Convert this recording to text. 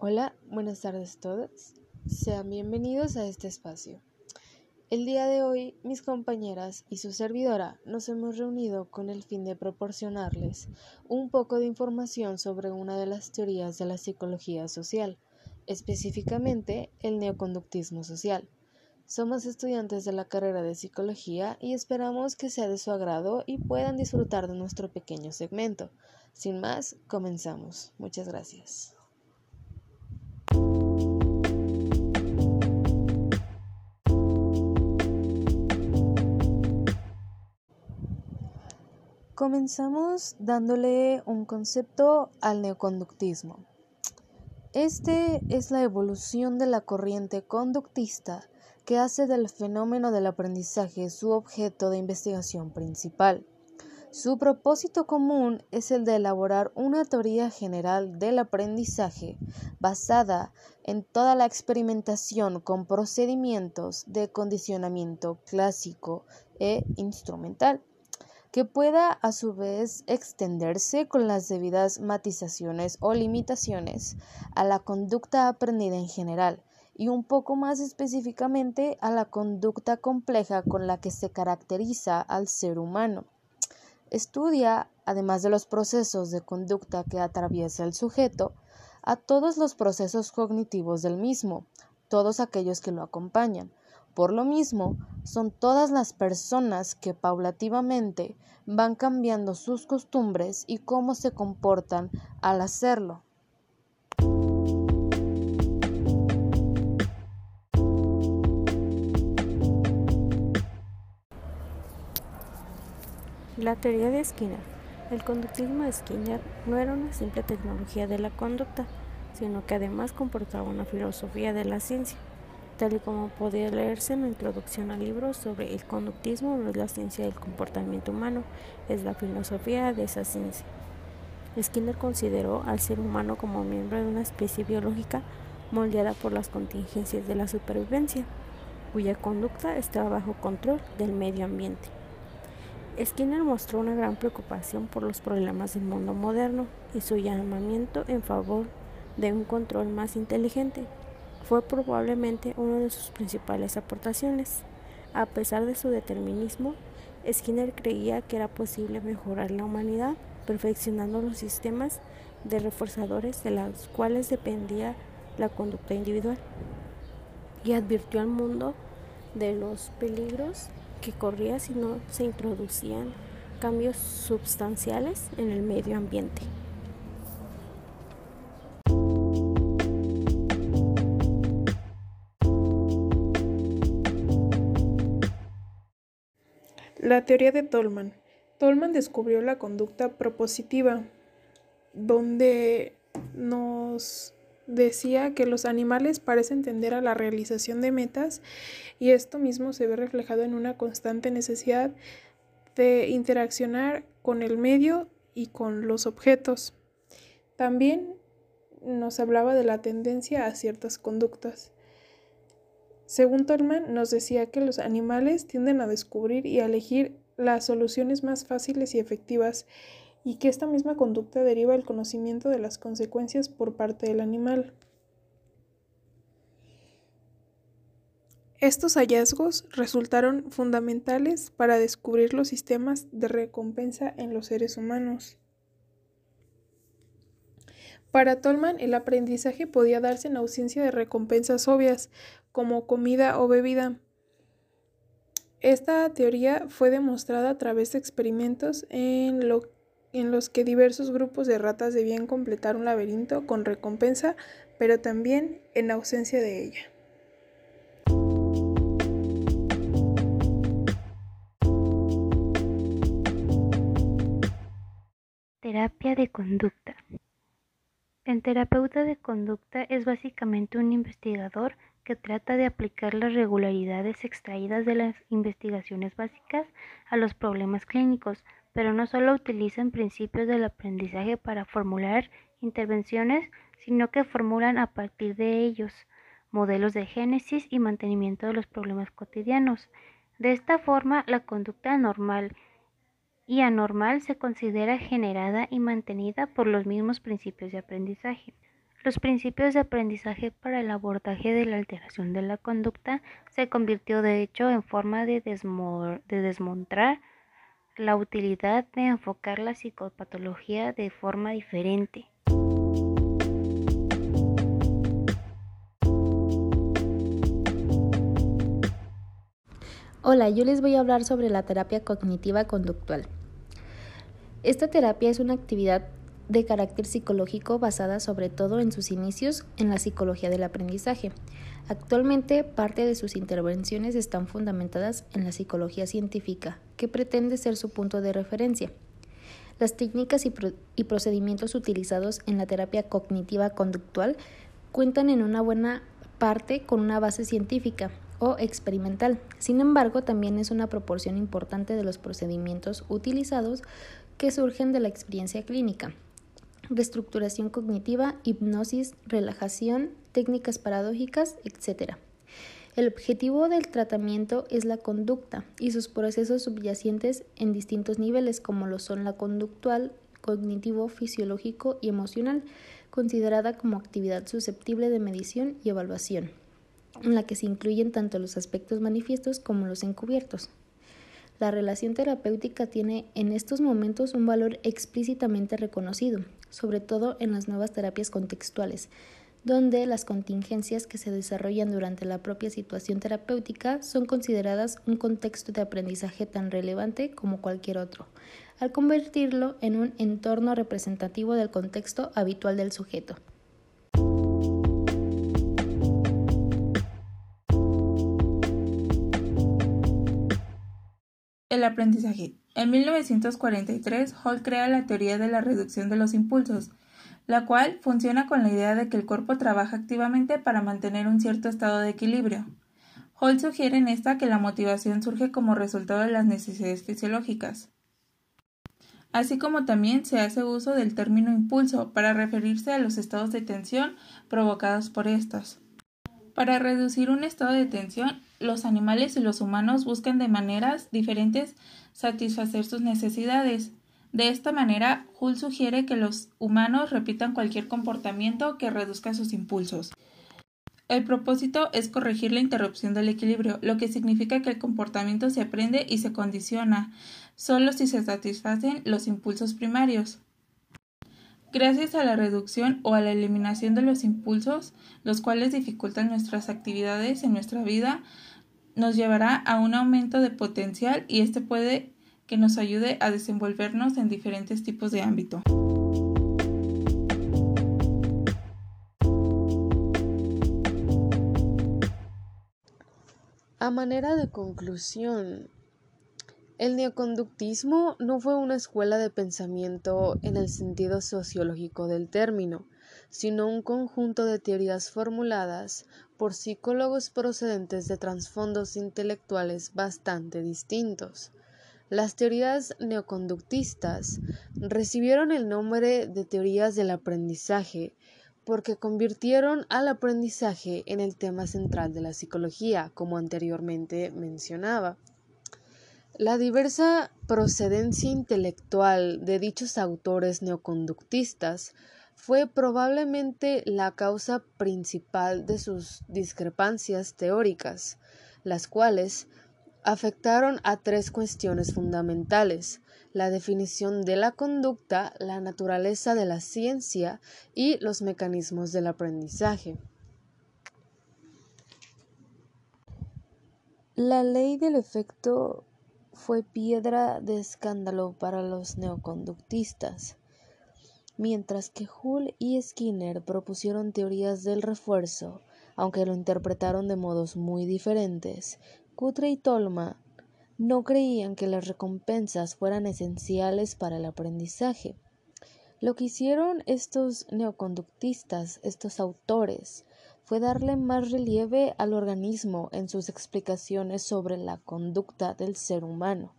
Hola, buenas tardes a todos. Sean bienvenidos a este espacio. El día de hoy, mis compañeras y su servidora nos hemos reunido con el fin de proporcionarles un poco de información sobre una de las teorías de la psicología social, específicamente el neoconductismo social. Somos estudiantes de la carrera de psicología y esperamos que sea de su agrado y puedan disfrutar de nuestro pequeño segmento. Sin más, comenzamos. Muchas gracias. Comenzamos dándole un concepto al neoconductismo. Este es la evolución de la corriente conductista que hace del fenómeno del aprendizaje su objeto de investigación principal. Su propósito común es el de elaborar una teoría general del aprendizaje basada en toda la experimentación con procedimientos de condicionamiento clásico e instrumental que pueda a su vez extenderse con las debidas matizaciones o limitaciones a la conducta aprendida en general y un poco más específicamente a la conducta compleja con la que se caracteriza al ser humano. Estudia, además de los procesos de conducta que atraviesa el sujeto, a todos los procesos cognitivos del mismo, todos aquellos que lo acompañan, por lo mismo, son todas las personas que paulativamente van cambiando sus costumbres y cómo se comportan al hacerlo. La teoría de Skinner. El conductismo de Skinner no era una simple tecnología de la conducta, sino que además comportaba una filosofía de la ciencia tal y como podía leerse en la introducción al libro sobre el conductismo, no es la ciencia del comportamiento humano, es la filosofía de esa ciencia. Skinner consideró al ser humano como miembro de una especie biológica moldeada por las contingencias de la supervivencia, cuya conducta estaba bajo control del medio ambiente. Skinner mostró una gran preocupación por los problemas del mundo moderno y su llamamiento en favor de un control más inteligente fue probablemente una de sus principales aportaciones. A pesar de su determinismo, Skinner creía que era posible mejorar la humanidad perfeccionando los sistemas de reforzadores de los cuales dependía la conducta individual y advirtió al mundo de los peligros que corría si no se introducían cambios sustanciales en el medio ambiente. La teoría de Tolman. Tolman descubrió la conducta propositiva, donde nos decía que los animales parecen tender a la realización de metas y esto mismo se ve reflejado en una constante necesidad de interaccionar con el medio y con los objetos. También nos hablaba de la tendencia a ciertas conductas. Según Tolman, nos decía que los animales tienden a descubrir y a elegir las soluciones más fáciles y efectivas y que esta misma conducta deriva del conocimiento de las consecuencias por parte del animal. Estos hallazgos resultaron fundamentales para descubrir los sistemas de recompensa en los seres humanos. Para Tolman, el aprendizaje podía darse en ausencia de recompensas obvias, como comida o bebida. Esta teoría fue demostrada a través de experimentos en, en los que diversos grupos de ratas debían completar un laberinto con recompensa, pero también en ausencia de ella. Terapia de conducta. El terapeuta de conducta es básicamente un investigador que trata de aplicar las regularidades extraídas de las investigaciones básicas a los problemas clínicos, pero no solo utilizan principios del aprendizaje para formular intervenciones, sino que formulan a partir de ellos modelos de génesis y mantenimiento de los problemas cotidianos. De esta forma, la conducta normal y anormal se considera generada y mantenida por los mismos principios de aprendizaje. Los principios de aprendizaje para el abordaje de la alteración de la conducta se convirtió de hecho en forma de, de desmontar la utilidad de enfocar la psicopatología de forma diferente. Hola, yo les voy a hablar sobre la terapia cognitiva conductual. Esta terapia es una actividad de carácter psicológico basada sobre todo en sus inicios en la psicología del aprendizaje. Actualmente parte de sus intervenciones están fundamentadas en la psicología científica, que pretende ser su punto de referencia. Las técnicas y, procedimientos utilizados en la terapia cognitiva conductual cuentan en una buena parte con una base científica o experimental. Sin embargo, también es una proporción importante de los procedimientos utilizados que surgen de la experiencia clínica reestructuración cognitiva, hipnosis, relajación, técnicas paradójicas, etc. El objetivo del tratamiento es la conducta y sus procesos subyacentes en distintos niveles como lo son la conductual, cognitivo, fisiológico y emocional, considerada como actividad susceptible de medición y evaluación, en la que se incluyen tanto los aspectos manifiestos como los encubiertos. La relación terapéutica tiene en estos momentos un valor explícitamente reconocido, sobre todo en las nuevas terapias contextuales, donde las contingencias que se desarrollan durante la propia situación terapéutica son consideradas un contexto de aprendizaje tan relevante como cualquier otro, al convertirlo en un entorno representativo del contexto habitual del sujeto. El aprendizaje. En 1943, Hall crea la teoría de la reducción de los impulsos, la cual funciona con la idea de que el cuerpo trabaja activamente para mantener un cierto estado de equilibrio. Hall sugiere en esta que la motivación surge como resultado de las necesidades fisiológicas. Así como también se hace uso del término impulso para referirse a los estados de tensión provocados por estos. Para reducir un estado de tensión, los animales y los humanos buscan de maneras diferentes satisfacer sus necesidades. De esta manera, Hull sugiere que los humanos repitan cualquier comportamiento que reduzca sus impulsos. El propósito es corregir la interrupción del equilibrio, lo que significa que el comportamiento se aprende y se condiciona solo si se satisfacen los impulsos primarios. Gracias a la reducción o a la eliminación de los impulsos, los cuales dificultan nuestras actividades en nuestra vida, nos llevará a un aumento de potencial y este puede que nos ayude a desenvolvernos en diferentes tipos de ámbito. A manera de conclusión, el neoconductismo no fue una escuela de pensamiento en el sentido sociológico del término, sino un conjunto de teorías formuladas por psicólogos procedentes de trasfondos intelectuales bastante distintos. Las teorías neoconductistas recibieron el nombre de teorías del aprendizaje porque convirtieron al aprendizaje en el tema central de la psicología, como anteriormente mencionaba. La diversa procedencia intelectual de dichos autores neoconductistas fue probablemente la causa principal de sus discrepancias teóricas, las cuales afectaron a tres cuestiones fundamentales la definición de la conducta, la naturaleza de la ciencia y los mecanismos del aprendizaje. La ley del efecto fue piedra de escándalo para los neoconductistas, mientras que Hull y Skinner propusieron teorías del refuerzo, aunque lo interpretaron de modos muy diferentes. Cutre y Tolman no creían que las recompensas fueran esenciales para el aprendizaje. Lo que hicieron estos neoconductistas, estos autores, fue darle más relieve al organismo en sus explicaciones sobre la conducta del ser humano.